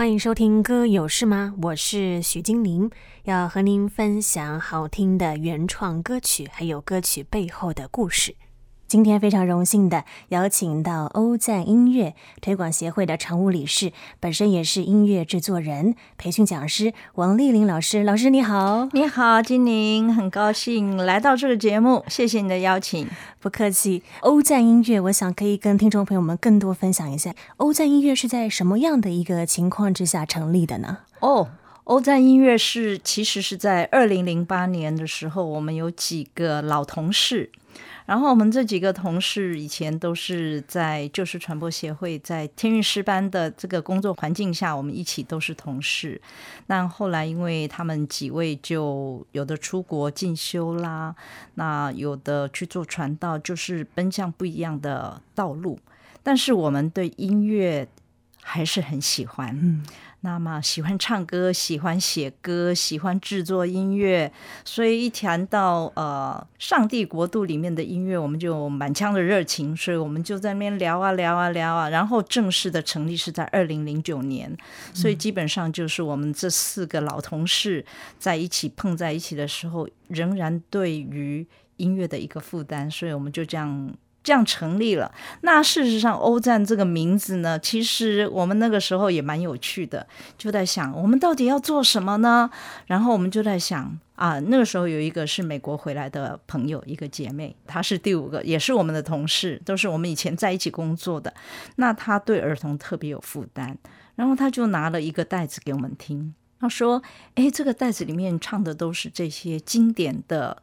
欢迎收听《歌有事吗》，我是许金玲，要和您分享好听的原创歌曲，还有歌曲背后的故事。今天非常荣幸的邀请到欧赞音乐推广协会的常务理事，本身也是音乐制作人、培训讲师王丽玲老师。老师你好，你好，金玲，很高兴来到这个节目，谢谢你的邀请。不客气。欧赞音乐，我想可以跟听众朋友们更多分享一下，欧赞音乐是在什么样的一个情况之下成立的呢？哦，欧赞音乐是其实是在二零零八年的时候，我们有几个老同事。然后我们这几个同事以前都是在旧时传播协会，在天韵诗班的这个工作环境下，我们一起都是同事。那后来因为他们几位就有的出国进修啦，那有的去做传道，就是奔向不一样的道路。但是我们对音乐还是很喜欢。嗯。那么喜欢唱歌，喜欢写歌，喜欢制作音乐，所以一谈到呃上帝国度里面的音乐，我们就满腔的热情，所以我们就在那边聊啊聊啊聊啊，然后正式的成立是在二零零九年，所以基本上就是我们这四个老同事在一起碰在一起的时候，仍然对于音乐的一个负担，所以我们就这样。这样成立了。那事实上，欧赞这个名字呢，其实我们那个时候也蛮有趣的，就在想我们到底要做什么呢？然后我们就在想啊，那个时候有一个是美国回来的朋友，一个姐妹，她是第五个，也是我们的同事，都是我们以前在一起工作的。那她对儿童特别有负担，然后她就拿了一个袋子给我们听，她说：“哎，这个袋子里面唱的都是这些经典的。”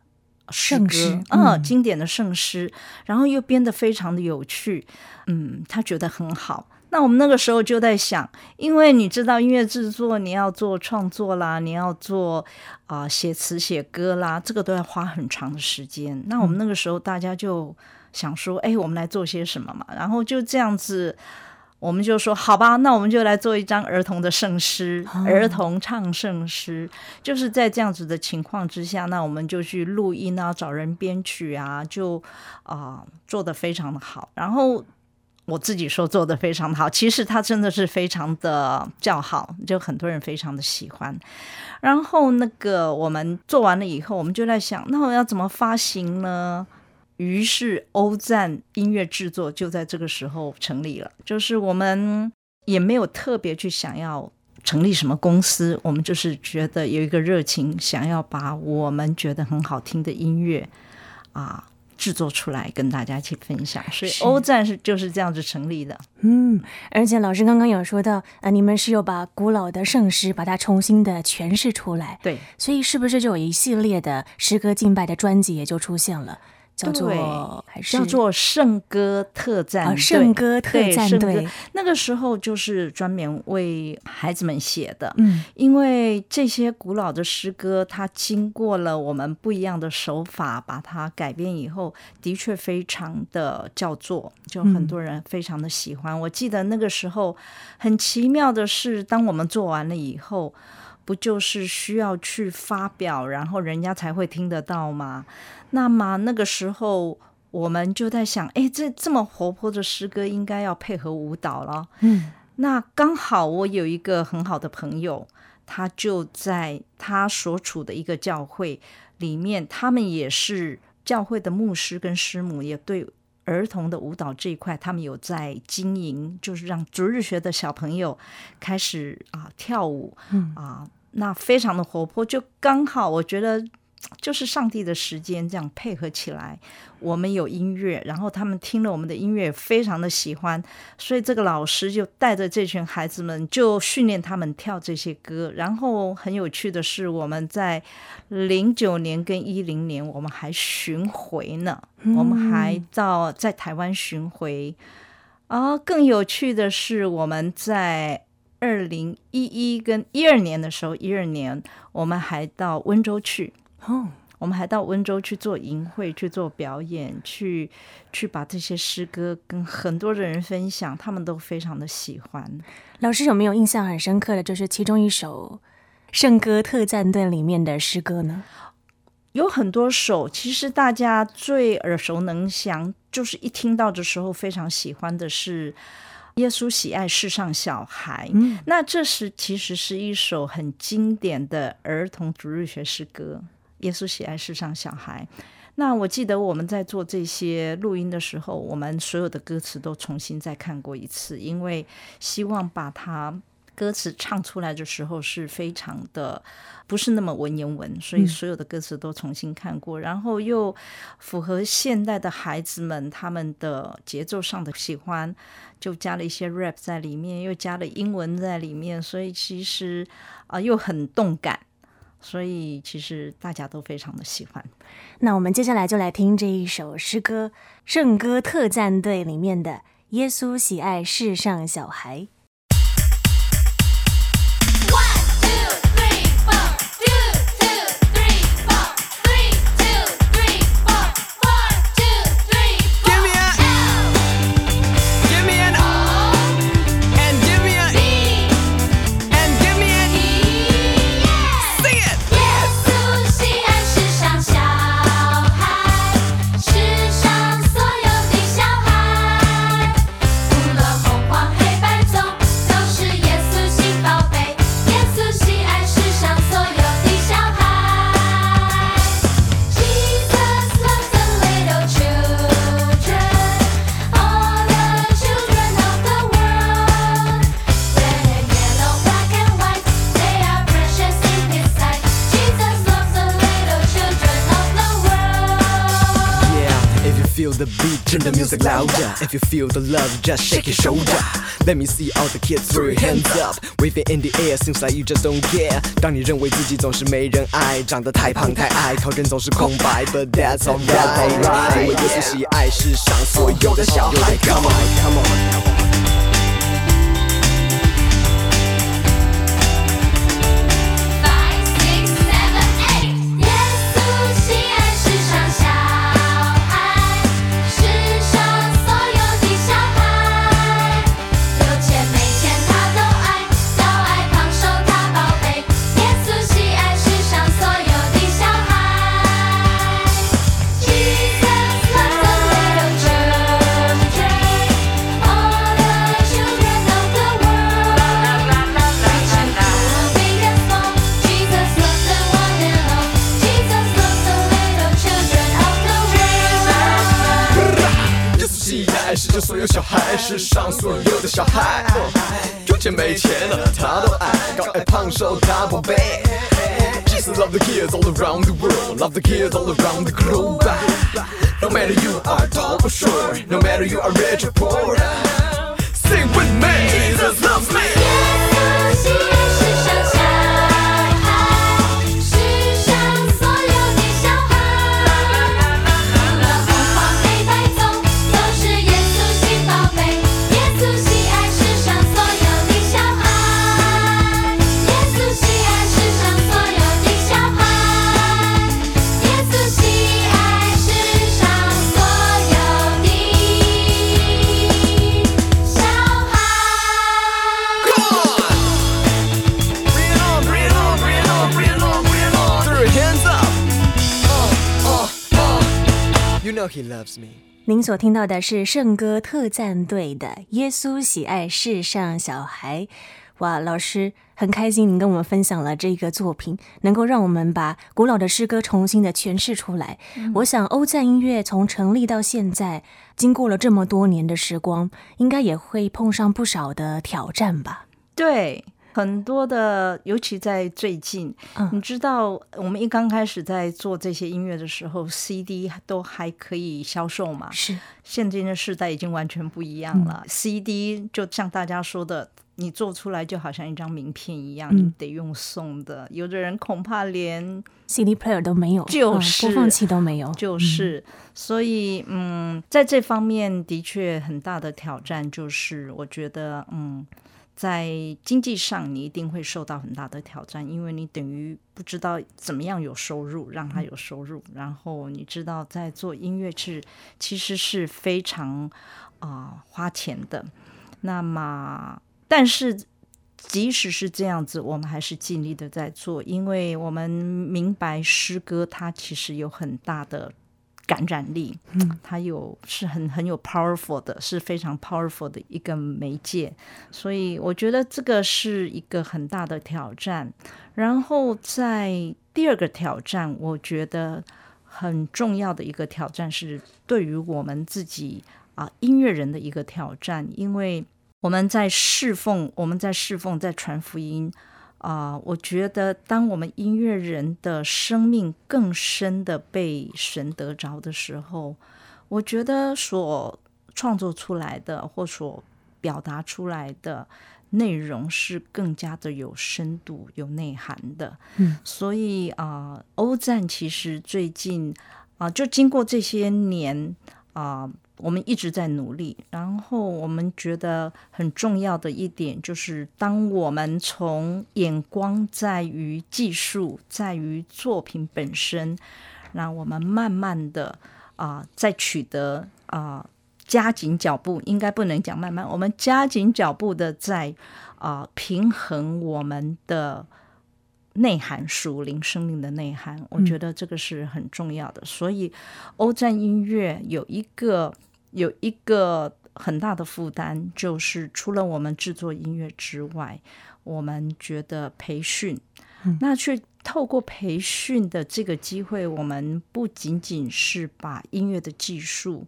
圣诗，嗯、哦，经典的圣诗，然后又编得非常的有趣，嗯，他觉得很好。那我们那个时候就在想，因为你知道音乐制作，你要做创作啦，你要做啊、呃、写词写歌啦，这个都要花很长的时间。那我们那个时候大家就想说，哎，我们来做些什么嘛？然后就这样子。我们就说好吧，那我们就来做一张儿童的圣诗，儿童唱圣诗。就是在这样子的情况之下，那我们就去录音啊，找人编曲啊，就啊、呃、做的非常的好。然后我自己说做的非常的好，其实他真的是非常的叫好，就很多人非常的喜欢。然后那个我们做完了以后，我们就在想，那我要怎么发行呢？于是，欧赞音乐制作就在这个时候成立了。就是我们也没有特别去想要成立什么公司，我们就是觉得有一个热情，想要把我们觉得很好听的音乐啊制作出来，跟大家一起分享。所以，欧赞是就是这样子成立的。嗯，而且老师刚刚有说到，啊，你们是有把古老的圣诗把它重新的诠释出来。对，所以是不是就有一系列的诗歌敬拜的专辑也就出现了？叫做还是叫做圣歌特赞，哦，圣歌特赞队。那个时候就是专门为孩子们写的。嗯，因为这些古老的诗歌，它经过了我们不一样的手法，把它改编以后，的确非常的叫做，就很多人非常的喜欢。嗯，我记得那个时候很奇妙的是，当我们做完了以后。不就是需要去发表，然后人家才会听得到吗？那么那个时候，我们就在想，哎，这这么活泼的诗歌，应该要配合舞蹈了。嗯，那刚好我有一个很好的朋友，他就在他所处的一个教会里面，他们也是教会的牧师跟师母，也对儿童的舞蹈这一块，他们有在经营，就是让逐日学的小朋友开始啊跳舞，嗯啊。那非常的活泼，就刚好我觉得就是上帝的时间这样配合起来，我们有音乐，然后他们听了我们的音乐，非常的喜欢，所以这个老师就带着这群孩子们就训练他们跳这些歌。然后很有趣的是，我们在零九年跟一零年，我们还巡回呢，嗯、我们还到在台湾巡回。啊，更有趣的是我们在。二零一一跟一二年的时候，一二年我们还到温州去，哦，我们还到温州去做营会，去做表演，去去把这些诗歌跟很多的人分享，他们都非常的喜欢。老师有没有印象很深刻的就是其中一首圣歌特战队里面的诗歌呢？有很多首，其实大家最耳熟能详，就是一听到的时候非常喜欢的是。耶稣喜爱世上小孩。嗯，那这是其实是一首很经典的儿童主日学诗歌。耶稣喜爱世上小孩。那我记得我们在做这些录音的时候，我们所有的歌词都重新再看过一次，因为希望把它歌词唱出来的时候是非常的不是那么文言文，所以所有的歌词都重新看过，嗯、然后又符合现代的孩子们他们的节奏上的喜欢。就加了一些 rap 在里面，又加了英文在里面，所以其实啊、呃、又很动感，所以其实大家都非常的喜欢。那我们接下来就来听这一首诗歌《圣歌特战队》里面的《耶稣喜爱世上小孩》。music louder. If you feel the love, just shake your shoulder. Let me see all the kids throw your hands up, wave it in the air. Seems like you just don't care. 当你认为自己总是没人爱，长得太胖太矮，考卷总是空白，But that's alright. 因为耶稣喜爱世上所有的小孩。Come on, come on. 小孩，有钱没钱的他都爱，高矮胖瘦他宝贝。Jesus love the kids all around the world, love the kids all around the globe. No matter you are tall or short, no matter you are rich or poor, 所听到的是圣歌特战队的《耶稣喜爱世上小孩》。哇，老师很开心，您跟我们分享了这个作品，能够让我们把古老的诗歌重新的诠释出来。嗯、我想，欧赞音乐从成立到现在，经过了这么多年的时光，应该也会碰上不少的挑战吧？对。很多的，尤其在最近，嗯、你知道，我们一刚开始在做这些音乐的时候，CD 都还可以销售嘛？是。现今的时代已经完全不一样了。嗯、CD 就像大家说的，你做出来就好像一张名片一样，嗯、你得用送的。有的人恐怕连 CD player 都没有，就是、嗯、播放器都没有。就是，嗯、所以，嗯，在这方面的确很大的挑战，就是我觉得，嗯。在经济上，你一定会受到很大的挑战，因为你等于不知道怎么样有收入，让他有收入。嗯、然后你知道，在做音乐是其实是非常啊、呃、花钱的。那么，但是即使是这样子，我们还是尽力的在做，因为我们明白诗歌它其实有很大的感染力，嗯，它有是很很有 powerful 的，是非常 powerful 的一个媒介，所以我觉得这个是一个很大的挑战。然后在第二个挑战，我觉得很重要的一个挑战是对于我们自己啊音乐人的一个挑战，因为我们在侍奉，我们在侍奉，在传福音。啊、呃，我觉得当我们音乐人的生命更深的被神得着的时候，我觉得所创作出来的或所表达出来的内容是更加的有深度、有内涵的。嗯，所以啊，欧赞其实最近啊、呃，就经过这些年啊。我们一直在努力，然后我们觉得很重要的一点就是，当我们从眼光在于技术，在于作品本身，那我们慢慢的啊、在取得啊、加紧脚步，应该不能讲慢慢，我们加紧脚步的在啊、平衡我们的。内涵属灵生命的内涵，我觉得这个是很重要的。嗯、所以，欧战音乐有一个有一个很大的负担，就是除了我们制作音乐之外，我们觉得培训，嗯、那去透过培训的这个机会，我们不仅仅是把音乐的技术。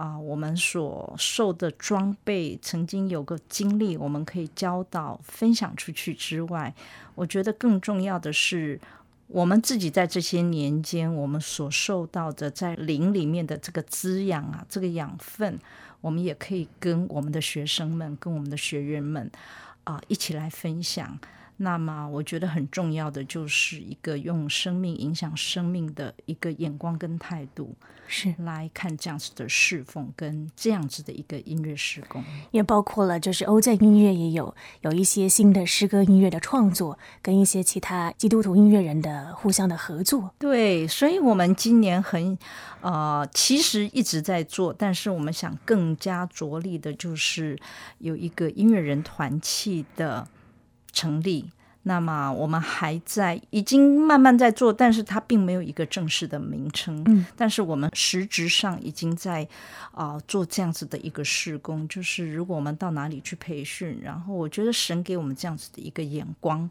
啊，我们所受的装备，曾经有个经历，我们可以教导、分享出去之外，我觉得更重要的是，我们自己在这些年间，我们所受到的在灵里面的这个滋养啊，这个养分，我们也可以跟我们的学生们、跟我们的学员们啊一起来分享。那么，我觉得很重要的就是一个用生命影响生命的一个眼光跟态度，是来看这样子的侍奉跟这样子的一个音乐施工，也包括了就是欧赞音乐也有有一些新的诗歌音乐的创作，跟一些其他基督徒音乐人的互相的合作。对，所以我们今年很呃，其实一直在做，但是我们想更加着力的就是有一个音乐人团契的。成立，那么我们还在，已经慢慢在做，但是它并没有一个正式的名称。嗯，但是我们实质上已经在啊、呃、做这样子的一个施工，就是如果我们到哪里去培训，然后我觉得神给我们这样子的一个眼光，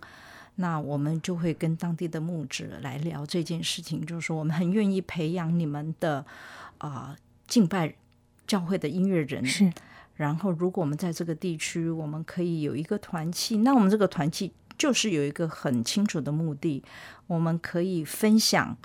那我们就会跟当地的牧者来聊这件事情，就是说我们很愿意培养你们的啊、呃、敬拜教会的音乐人。是。然后，如果我们在这个地区，我们可以有一个团契，那我们这个团契就是有一个很清楚的目的，我们可以分享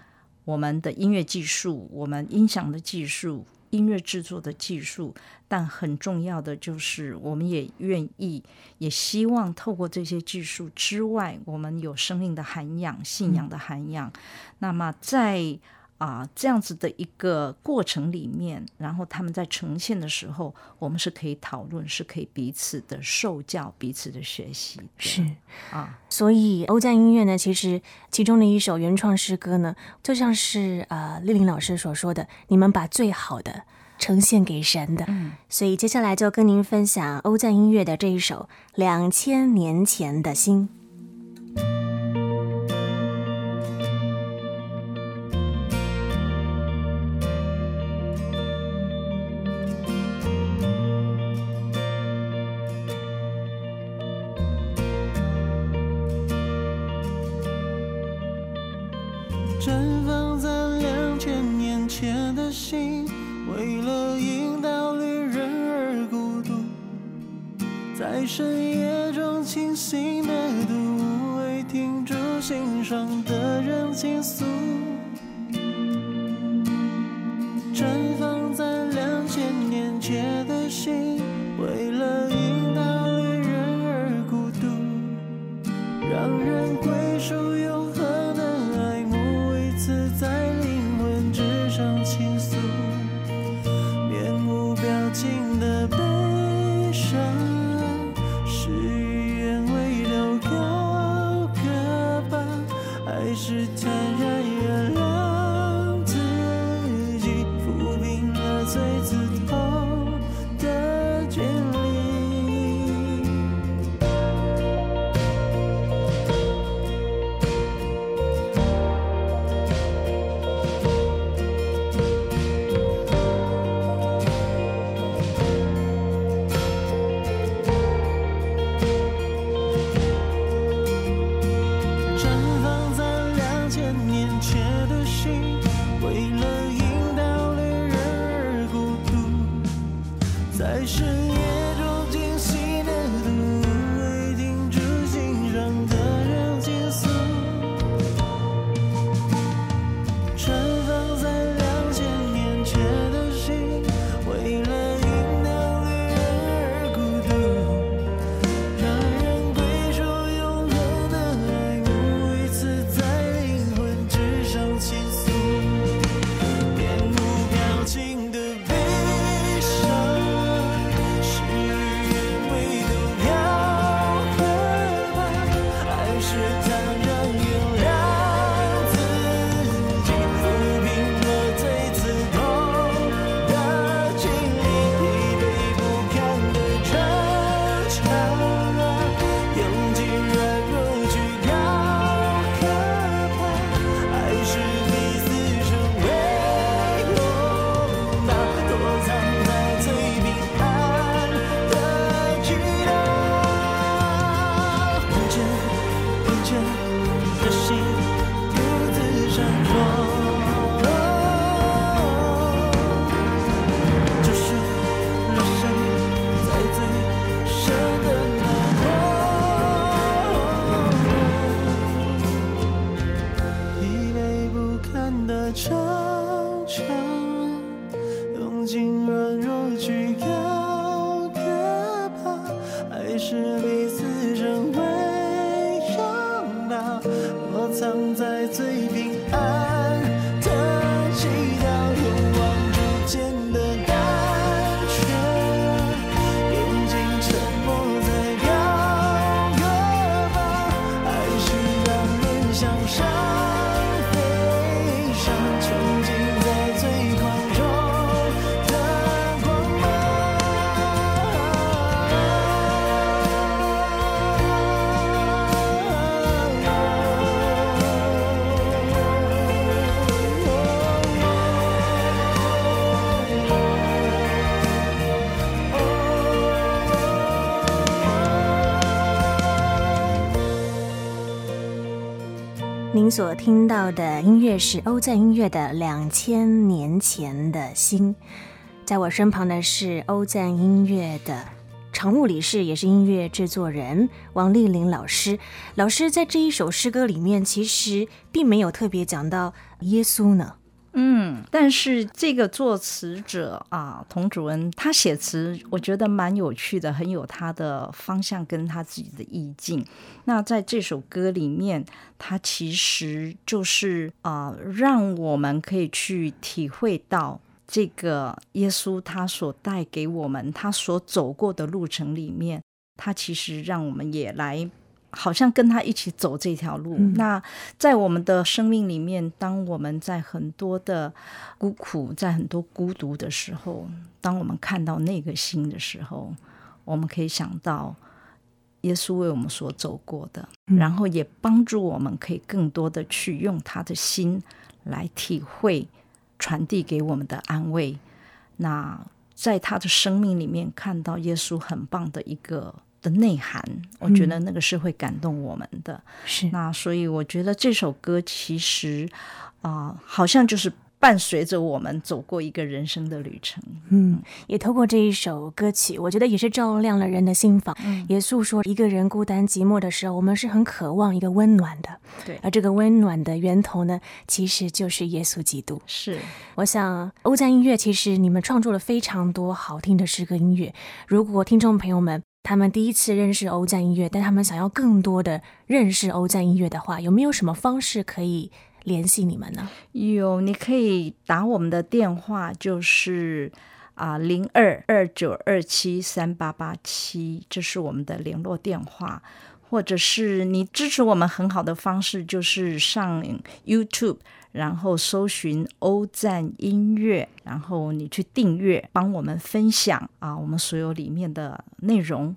我们的音乐技术、我们音响的技术、音乐制作的技术，但很重要的就是，我们也愿意，也希望透过这些技术之外，我们有生命的涵养、信仰的涵养。嗯、那么在啊，这样子的一个过程里面，然后他们在呈现的时候，我们是可以讨论，是可以彼此的受教、彼此的学习。是啊，所以欧赞音乐呢，其实其中的一首原创诗歌呢，就像是呃丽玲老师所说的，你们把最好的呈现给神的。嗯，所以接下来就跟您分享欧赞音乐的这一首《两千年前的心》。唯听著心上的人倾诉。您所听到的音乐是欧赞音乐的《两千年前的心》。在我身旁的是欧赞音乐的常务理事，也是音乐制作人王丽玲老师。老师在这一首诗歌里面，其实并没有特别讲到耶稣呢。嗯，但是这个作词者啊，童主恩，他写词我觉得蛮有趣的，很有他的方向跟他自己的意境。那在这首歌里面，他其实就是啊，让我们可以去体会到这个耶稣他所带给我们他所走过的路程里面，他其实让我们也来。好像跟他一起走这条路。嗯。那在我们的生命里面，当我们在很多的孤苦，在很多孤独的时候，当我们看到那个心的时候，我们可以想到耶稣为我们所走过的，嗯。然后也帮助我们可以更多的去用他的心来体会传递给我们的安慰。那在他的生命里面看到耶稣很棒的一个。的内涵，我觉得那个是会感动我们的。是、嗯、那，所以我觉得这首歌其实啊、呃，好像就是伴随着我们走过一个人生的旅程。嗯，也透过这一首歌曲，我觉得也是照亮了人的心房，嗯、也诉说一个人孤单寂寞的时候，我们是很渴望一个温暖的。对，而这个温暖的源头呢，其实就是耶稣基督。是，我想欧赞音乐其实你们创作了非常多好听的诗歌音乐，如果听众朋友们。他们第一次认识欧赞音乐，但他们想要更多的认识欧赞音乐的话，有没有什么方式可以联系你们呢？有，你可以打我们的电话，就是啊零二二九二七三八八七，这是我们的联络电话。或者是你支持我们很好的方式，就是上 YouTube。然后搜寻欧赞音乐，然后你去订阅，帮我们分享啊，我们所有里面的内容。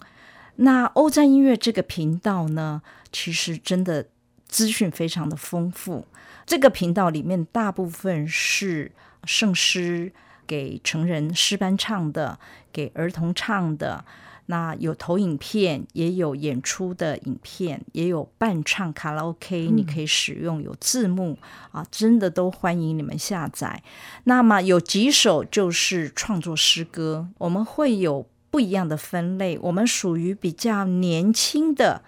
那欧赞音乐这个频道呢，其实真的资讯非常的丰富。这个频道里面大部分是圣诗，给成人诗班唱的，给儿童唱的。那有投影片，也有演出的影片，也有伴唱卡拉 OK，你可以使用，有字幕啊，真的都欢迎你们下载。那么有几首就是创作诗歌，我们会有不一样的分类，我们属于比较年轻的。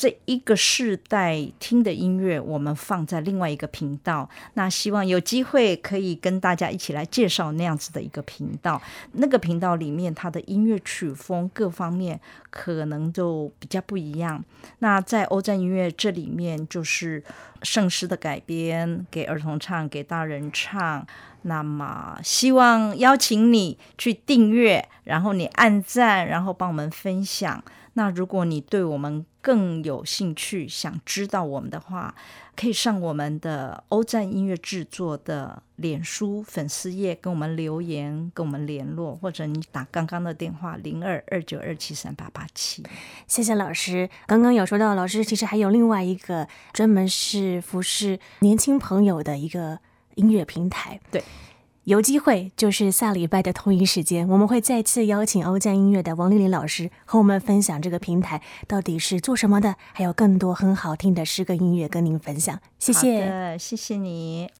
这一个世代听的音乐，我们放在另外一个频道。那希望有机会可以跟大家一起来介绍那样子的一个频道。那个频道里面，它的音乐曲风各方面可能就比较不一样。那在欧战音乐这里面，就是圣诗的改编，给儿童唱，给大人唱。那么希望邀请你去订阅，然后你按赞，然后帮我们分享。那如果你对我们更有兴趣，想知道我们的话，可以上我们的欧战音乐制作的脸书粉丝页跟我们留言，跟我们联络，或者你打刚刚的电话零二二九二七三八八七。谢谢老师。刚刚有说到，老师其实还有另外一个专门是服侍年轻朋友的一个音乐平台。对。有机会就是下礼拜的同一时间，我们会再次邀请欧江音乐的王丽玲老师和我们分享这个平台到底是做什么的，还有更多很好听的诗歌音乐跟您分享。谢谢，谢谢你。